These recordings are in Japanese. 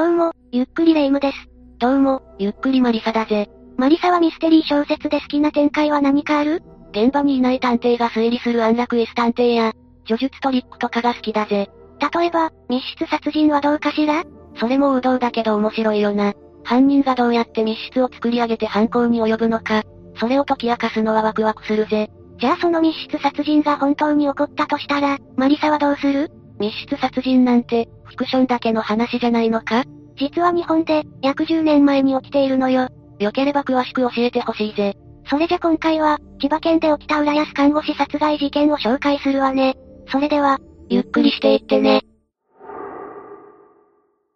どうも、ゆっくりレ夢ムです。どうも、ゆっくりマリサだぜ。マリサはミステリー小説で好きな展開は何かある？現場にいない探偵が推理する安楽椅子探偵や、叙述トリックとかが好きだぜ。例えば、密室殺人はどうかしら？それも王道だけど面白いよな。犯人がどうやって密室を作り上げて犯行に及ぶのか、それを解き明かすのはワクワクするぜ。じゃあその密室殺人が本当に起こったとしたら、マリサはどうする？密室殺人なんて、フィクションだけの話じゃないのか？実は日本で、約10年前に起きているのよ。よければ詳しく教えてほしいぜ。それじゃ今回は、千葉県で起きた浦安看護師殺害事件を紹介するわね。それでは、ゆっくりしていってね。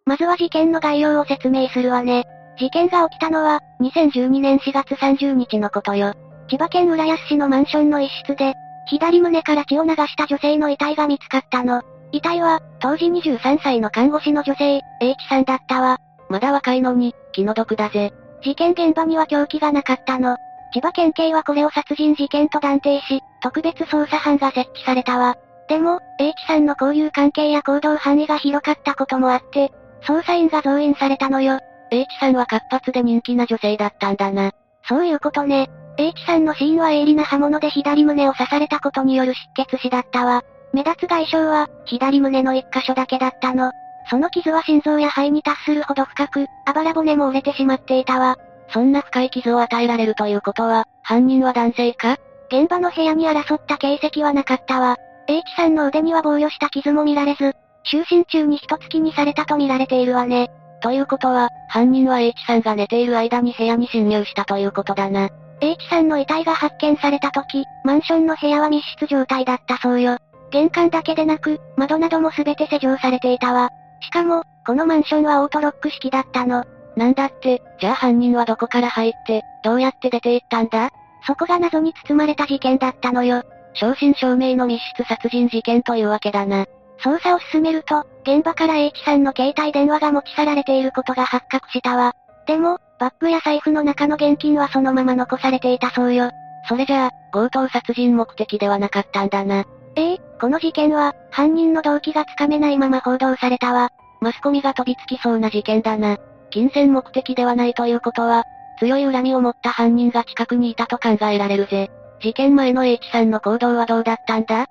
まずは事件の概要を説明するわね。事件が起きたのは、2012年4月30日のことよ。千葉県浦安市のマンションの一室で、左胸から血を流した女性の遺体が見つかったの。遺体は、当時23歳の看護師の女性、H さんだったわ。まだ若いのに、気の毒だぜ。事件現場には凶器がなかったの。千葉県警はこれを殺人事件と断定し、特別捜査班が設置されたわ。でも、H さんの交友関係や行動範囲が広かったこともあって、捜査員が増員されたのよ。H さんは活発で人気な女性だったんだな。そういうことね。H さんの死因は鋭利な刃物で左胸を刺されたことによる失血死だったわ。目立つ外傷は、左胸の一箇所だけだったの。その傷は心臓や肺に達するほど深く、あばら骨も折れてしまっていたわ。そんな深い傷を与えられるということは、犯人は男性か？現場の部屋に争った形跡はなかったわ。H さんの腕には防御した傷も見られず、就寝中に一月にされたと見られているわね。ということは、犯人は H さんが寝ている間に部屋に侵入したということだな。H さんの遺体が発見された時、マンションの部屋は密室状態だったそうよ。玄関だけでなく、窓なども全て施錠されていたわ。しかも、このマンションはオートロック式だったの。なんだって、じゃあ犯人はどこから入って、どうやって出て行ったんだ？そこが謎に包まれた事件だったのよ。正真正銘の密室殺人事件というわけだな。捜査を進めると、現場から H さんの携帯電話が持ち去られていることが発覚したわ。でも、バッグや財布の中の現金はそのまま残されていたそうよ。それじゃあ、強盗殺人目的ではなかったんだな。この事件は、犯人の動機がつかめないまま報道されたわ。マスコミが飛びつきそうな事件だな。金銭目的ではないということは、強い恨みを持った犯人が近くにいたと考えられるぜ。事件前の H さんの行動はどうだったんだ？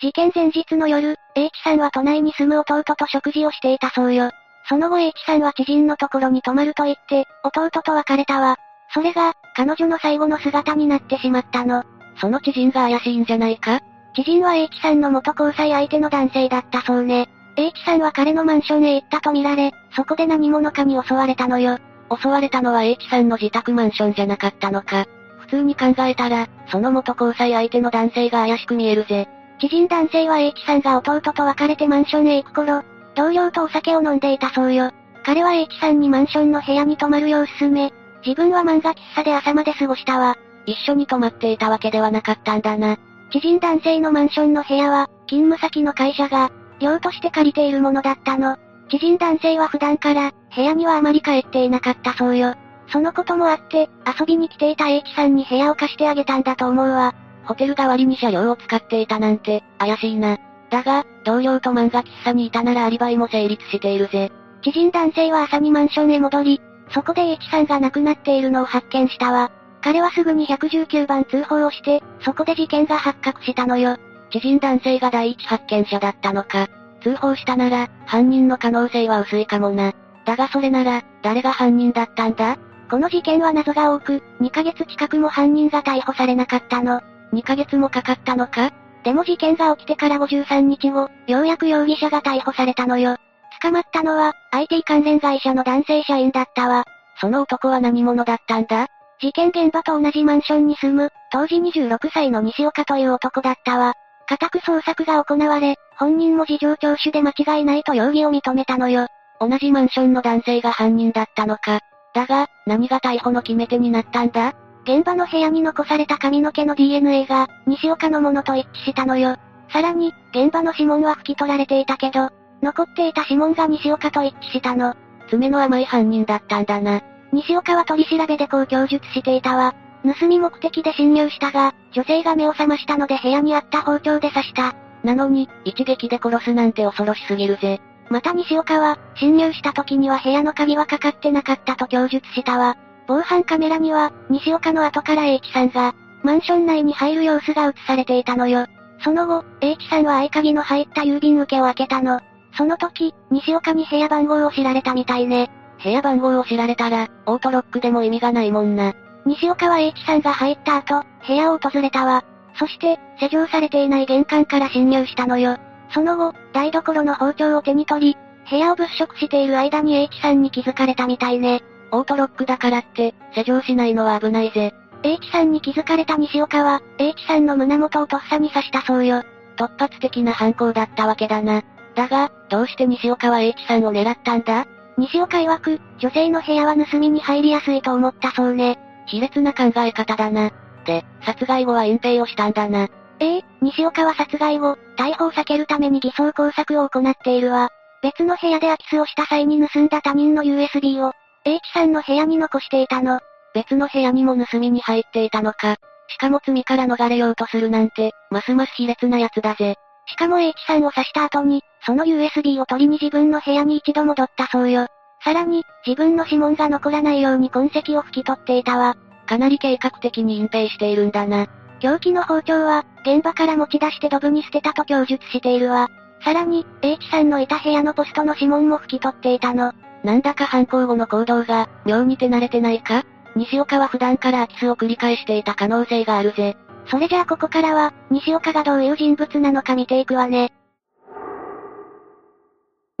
事件前日の夜、H さんは都内に住む弟と食事をしていたそうよ。その後 H さんは知人のところに泊まると言って、弟と別れたわ。それが、彼女の最後の姿になってしまったの。その知人が怪しいんじゃないか？知人は H さんの元交際相手の男性だったそうね。H さんは彼のマンションへ行ったとみられ、そこで何者かに襲われたのよ。襲われたのは H さんの自宅マンションじゃなかったのか。普通に考えたら、その元交際相手の男性が怪しく見えるぜ。知人男性は H さんが弟と別れてマンションへ行く頃、同僚とお酒を飲んでいたそうよ。彼は H さんにマンションの部屋に泊まるよう勧め、自分は漫画喫茶で朝まで過ごしたわ。一緒に泊まっていたわけではなかったんだな。知人男性のマンションの部屋は、勤務先の会社が、寮として借りているものだったの。知人男性は普段から、部屋にはあまり帰っていなかったそうよ。そのこともあって、遊びに来ていた H さんに部屋を貸してあげたんだと思うわ。ホテル代わりに車両を使っていたなんて、怪しいな。だが、同僚と漫画喫茶にいたならアリバイも成立しているぜ。知人男性は朝にマンションへ戻り、そこで H さんが亡くなっているのを発見したわ。彼はすぐに119番通報をして、そこで事件が発覚したのよ。知人男性が第一発見者だったのか。通報したなら、犯人の可能性は薄いかもな。だがそれなら、誰が犯人だったんだ？この事件は謎が多く、2ヶ月近くも犯人が逮捕されなかったの。2ヶ月もかかったのか？でも事件が起きてから53日後、ようやく容疑者が逮捕されたのよ。捕まったのは、IT 関連会社の男性社員だったわ。その男は何者だったんだ？事件現場と同じマンションに住む、当時26歳の西岡という男だったわ。家宅捜索が行われ、本人も事情聴取で間違いないと容疑を認めたのよ。同じマンションの男性が犯人だったのか。だが、何が逮捕の決め手になったんだ？現場の部屋に残された髪の毛の DNA が、西岡のものと一致したのよ。さらに、現場の指紋は拭き取られていたけど、残っていた指紋が西岡と一致したの。爪の甘い犯人だったんだな。西岡は取り調べでこう供述していたわ。盗み目的で侵入したが、女性が目を覚ましたので部屋にあった包丁で刺した。なのに、一撃で殺すなんて恐ろしすぎるぜ。また西岡は、侵入した時には部屋の鍵はかかってなかったと供述したわ。防犯カメラには、西岡の後から H さんが、マンション内に入る様子が映されていたのよ。その後、H さんは合鍵の入った郵便受けを開けたの。その時、西岡に部屋番号を知られたみたいね。部屋番号を知られたら、オートロックでも意味がないもんな。西岡は H さんが入った後、部屋を訪れたわ。そして、施錠されていない玄関から侵入したのよ。その後、台所の包丁を手に取り、部屋を物色している間に H さんに気づかれたみたいね。オートロックだからって、施錠しないのは危ないぜ。H さんに気づかれた西岡は、H さんの胸元をとっさに刺したそうよ。突発的な犯行だったわけだな。だが、どうして西岡は H さんを狙ったんだ？西岡曰く、女性の部屋は盗みに入りやすいと思ったそうね。卑劣な考え方だな。で、殺害後は隠蔽をしたんだな。ええー、西岡は殺害後、逮捕を避けるために偽装工作を行っているわ。別の部屋で空き巣をした際に盗んだ他人の USB を、H さんの部屋に残していたの。別の部屋にも盗みに入っていたのか。しかも罪から逃れようとするなんて、ますます卑劣な奴だぜ。しかも H さんを刺した後に、その USB を取りに自分の部屋に一度戻ったそうよ。さらに、自分の指紋が残らないように痕跡を拭き取っていたわ。かなり計画的に隠蔽しているんだな。凶器の包丁は、現場から持ち出してドブに捨てたと供述しているわ。さらに、H さんのいた部屋のポストの指紋も拭き取っていたの。なんだか犯行後の行動が、妙に手慣れてないか？西岡は普段から空き巣を繰り返していた可能性があるぜ。それじゃあここからは、西岡がどういう人物なのか見ていくわね。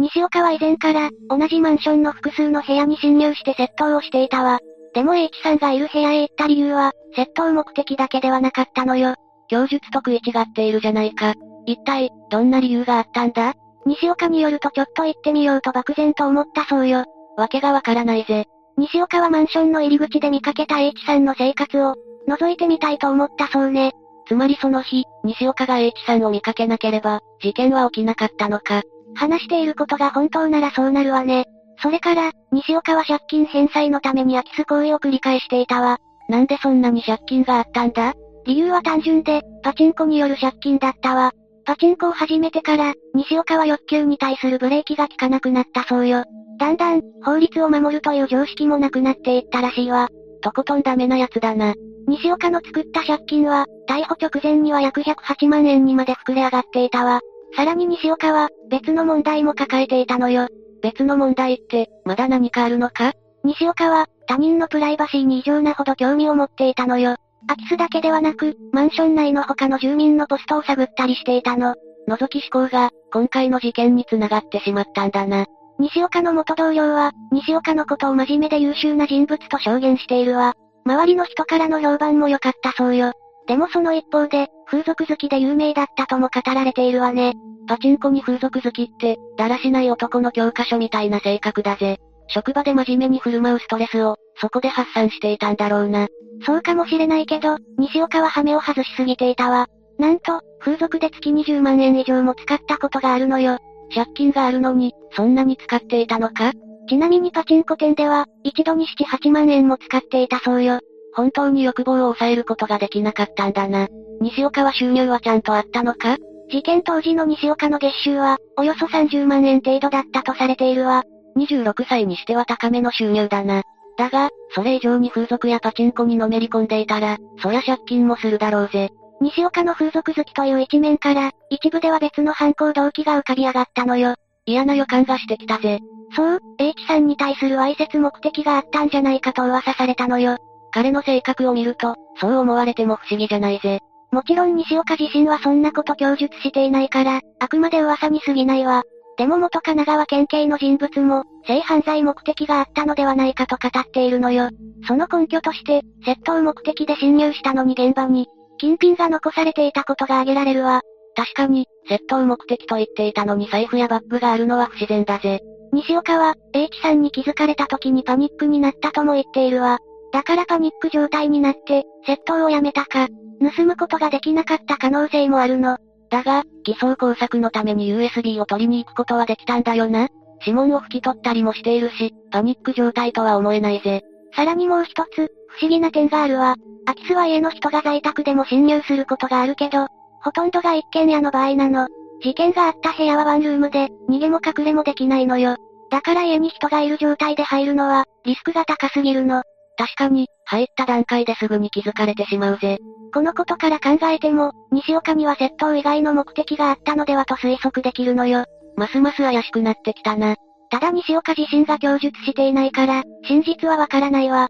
西岡は以前から、同じマンションの複数の部屋に侵入して窃盗をしていたわ。でも H さんがいる部屋へ行った理由は、窃盗目的だけではなかったのよ。供述と食い違っているじゃないか。一体、どんな理由があったんだ？西岡によるとちょっと行ってみようと漠然と思ったそうよ。わけがわからないぜ。西岡はマンションの入り口で見かけた H さんの生活を、覗いてみたいと思ったそうね。つまりその日、西岡が H さんを見かけなければ、事件は起きなかったのか。話していることが本当ならそうなるわね。それから、西岡は借金返済のために空き巣行為を繰り返していたわ。なんでそんなに借金があったんだ？理由は単純で、パチンコによる借金だったわ。パチンコを始めてから、西岡は欲求に対するブレーキが効かなくなったそうよ。だんだん、法律を守るという常識もなくなっていったらしいわ。とことんダメなやつだな。西岡の作った借金は、逮捕直前には約108万円にまで膨れ上がっていたわ。さらに西岡は、別の問題も抱えていたのよ。別の問題って、まだ何かあるのか？西岡は、他人のプライバシーに異常なほど興味を持っていたのよ。空き巣だけではなく、マンション内の他の住民のポストを探ったりしていたの。覗き思考が、今回の事件に繋がってしまったんだな。西岡の元同僚は、西岡のことを真面目で優秀な人物と証言しているわ。周りの人からの評判も良かったそうよ。でもその一方で、風俗好きで有名だったとも語られているわね。パチンコに風俗好きって、だらしない男の教科書みたいな性格だぜ。職場で真面目に振る舞うストレスを、そこで発散していたんだろうな。そうかもしれないけど、西岡はハメを外しすぎていたわ。なんと、風俗で月20万円以上も使ったことがあるのよ。借金があるのに、そんなに使っていたのか？ちなみにパチンコ店では、一度に7、8万円も使っていたそうよ。本当に欲望を抑えることができなかったんだな。西岡は収入はちゃんとあったのか？事件当時の西岡の月収は、およそ30万円程度だったとされているわ。26歳にしては高めの収入だな。だが、それ以上に風俗やパチンコにのめり込んでいたら、そりゃ借金もするだろうぜ。西岡の風俗好きという一面から、一部では別の犯行動機が浮かび上がったのよ。嫌な予感がしてきたぜ。そう、H さんに対するわいせつ目的があったんじゃないかと噂されたのよ。彼の性格を見ると、そう思われても不思議じゃないぜ。もちろん西岡自身はそんなこと供述していないから、あくまで噂に過ぎないわ。でも元神奈川県警の人物も、性犯罪目的があったのではないかと語っているのよ。その根拠として、窃盗目的で侵入したのに現場に、金品が残されていたことが挙げられるわ。確かに、窃盗目的と言っていたのに財布やバッグがあるのは不自然だぜ。西岡は、H さんに気づかれた時にパニックになったとも言っているわ。だからパニック状態になって、窃盗をやめたか、盗むことができなかった可能性もあるの。だが、偽装工作のために USB を取りに行くことはできたんだよな。指紋を拭き取ったりもしているし、パニック状態とは思えないぜ。さらにもう一つ、不思議な点があるわ。空き巣は家の人が在宅でも侵入することがあるけど、ほとんどが一軒家の場合なの。事件があった部屋はワンルームで、逃げも隠れもできないのよ。だから家に人がいる状態で入るのは、リスクが高すぎるの。確かに、入った段階ですぐに気づかれてしまうぜ。このことから考えても、西岡には窃盗以外の目的があったのではと推測できるのよ。ますます怪しくなってきたな。ただ西岡自身が供述していないから、真実はわからないわ。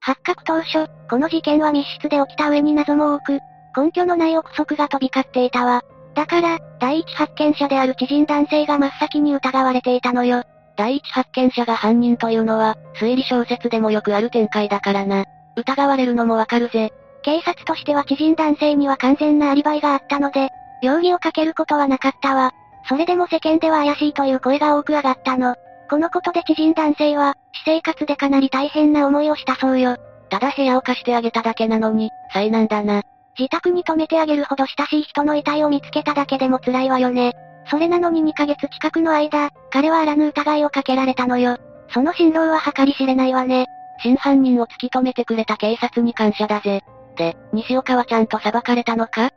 発覚当初、この事件は密室で起きた上に謎も多く、根拠のない憶測が飛び交っていたわ。だから、第一発見者である知人男性が真っ先に疑われていたのよ。第一発見者が犯人というのは、推理小説でもよくある展開だからな。疑われるのもわかるぜ。警察としては知人男性には完全なアリバイがあったので、容疑をかけることはなかったわ。それでも世間では怪しいという声が多く上がったの。このことで知人男性は、私生活でかなり大変な思いをしたそうよ。ただ部屋を貸してあげただけなのに、災難だな。自宅に泊めてあげるほど親しい人の遺体を見つけただけでも辛いわよね。それなのに2ヶ月近くの間、彼はあらぬ疑いをかけられたのよ。その辛労は計り知れないわね。真犯人を突き止めてくれた警察に感謝だぜ。で、西岡はちゃんと裁かれたのか？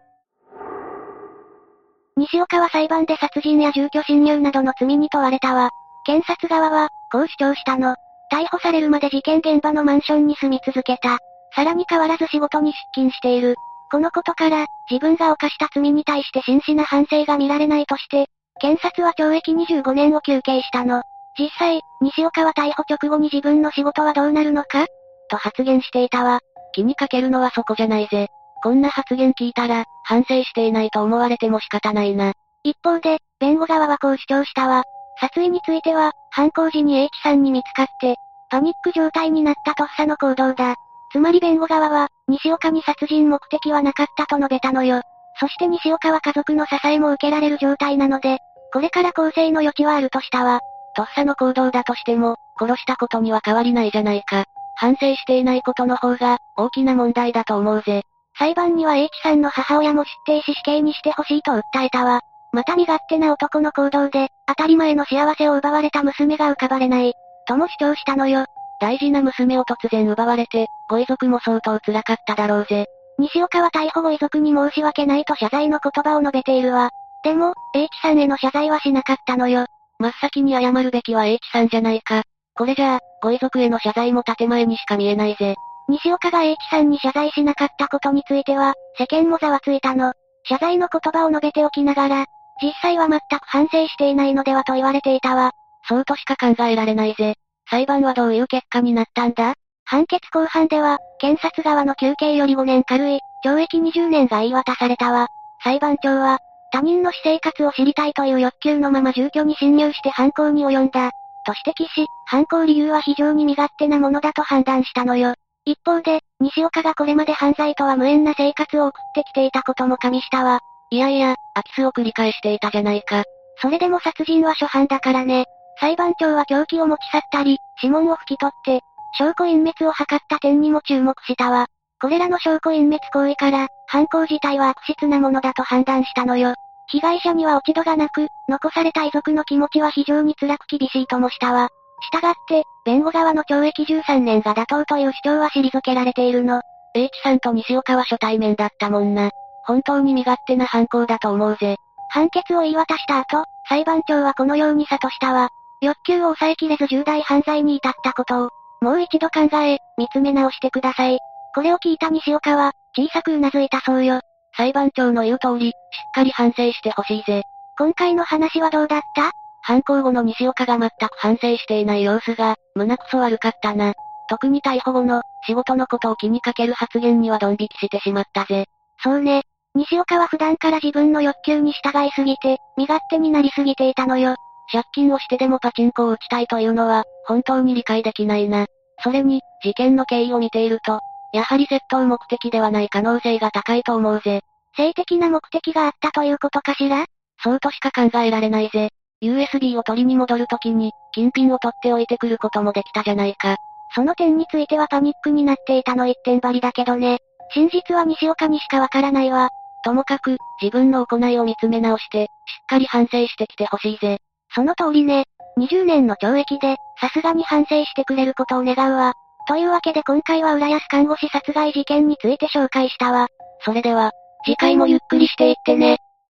西岡は裁判で殺人や住居侵入などの罪に問われたわ。検察側は、こう主張したの。逮捕されるまで事件現場のマンションに住み続けた。さらに変わらず仕事に出勤している。このことから、自分が犯した罪に対して真摯な反省が見られないとして、検察は懲役25年を求刑したの。実際、西岡は逮捕直後に自分の仕事はどうなるのか？と発言していたわ。気にかけるのはそこじゃないぜ。こんな発言聞いたら、反省していないと思われても仕方ないな。一方で、弁護側はこう主張したわ。殺意については、犯行時に H さんに見つかって、パニック状態になったとっさの行動だ。つまり弁護側は、西岡に殺人目的はなかったと述べたのよ。そして西岡は家族の支えも受けられる状態なので、これから更生の余地はあるとしたわ。とっさの行動だとしても、殺したことには変わりないじゃないか。反省していないことの方が、大きな問題だと思うぜ。裁判には H さんの母親も出廷し死刑にしてほしいと訴えたわ。また身勝手な男の行動で、当たり前の幸せを奪われた娘が浮かばれない、とも主張したのよ。大事な娘を突然奪われて、ご遺族も相当辛かっただろうぜ。西岡は逮捕後遺族に申し訳ないと謝罪の言葉を述べているわ。でも、H さんへの謝罪はしなかったのよ。真っ先に謝るべきは H さんじゃないか。これじゃあ、ご遺族への謝罪も建前にしか見えないぜ。西岡が H さんに謝罪しなかったことについては、世間もざわついたの。謝罪の言葉を述べておきながら、実際は全く反省していないのではと言われていたわ。そうとしか考えられないぜ。裁判はどういう結果になったんだ？判決公判では、検察側の求刑より5年軽い、懲役20年が言い渡されたわ。裁判長は、他人の私生活を知りたいという欲求のまま住居に侵入して犯行に及んだ、と指摘し、犯行理由は非常に身勝手なものだと判断したのよ。一方で、西岡がこれまで犯罪とは無縁な生活を送ってきていたことも加味したわ。いやいや、空き巣を繰り返していたじゃないか。それでも殺人は初犯だからね。裁判長は凶器を持ち去ったり、指紋を拭き取って、証拠隠滅を図った点にも注目したわ。これらの証拠隠滅行為から、犯行自体は悪質なものだと判断したのよ。被害者には落ち度がなく、残された遺族の気持ちは非常に辛く厳しいともしたわ。したがって、弁護側の懲役13年が妥当という主張は退けられているの。H さんと西岡は初対面だったもんな。本当に身勝手な犯行だと思うぜ。判決を言い渡した後、裁判長はこのように諭したわ。欲求を抑えきれず重大犯罪に至ったことを、もう一度考え、見つめ直してください。これを聞いた西岡は、小さく頷いたそうよ。裁判長の言う通り、しっかり反省してほしいぜ。今回の話はどうだった？犯行後の西岡が全く反省していない様子が、胸くそ悪かったな。特に逮捕後の、仕事のことを気にかける発言にはドン引きしてしまったぜ。そうね。西岡は普段から自分の欲求に従いすぎて、身勝手になりすぎていたのよ。借金をしてでもパチンコを打ちたいというのは、本当に理解できないな。それに、事件の経緯を見ていると、やはり窃盗目的ではない可能性が高いと思うぜ。性的な目的があったということかしら？そうとしか考えられないぜ。USB を取りに戻るときに、金品を取っておいてくることもできたじゃないか。その点についてはパニックになっていたの一点張りだけどね。真実は西岡にしかわからないわ。ともかく、自分の行いを見つめ直して、しっかり反省してきてほしいぜ。その通りね。20年の懲役で、さすがに反省してくれることを願うわ。というわけで今回は浦安看護師殺害事件について紹介したわ。それでは、次回もゆっくりしていってね。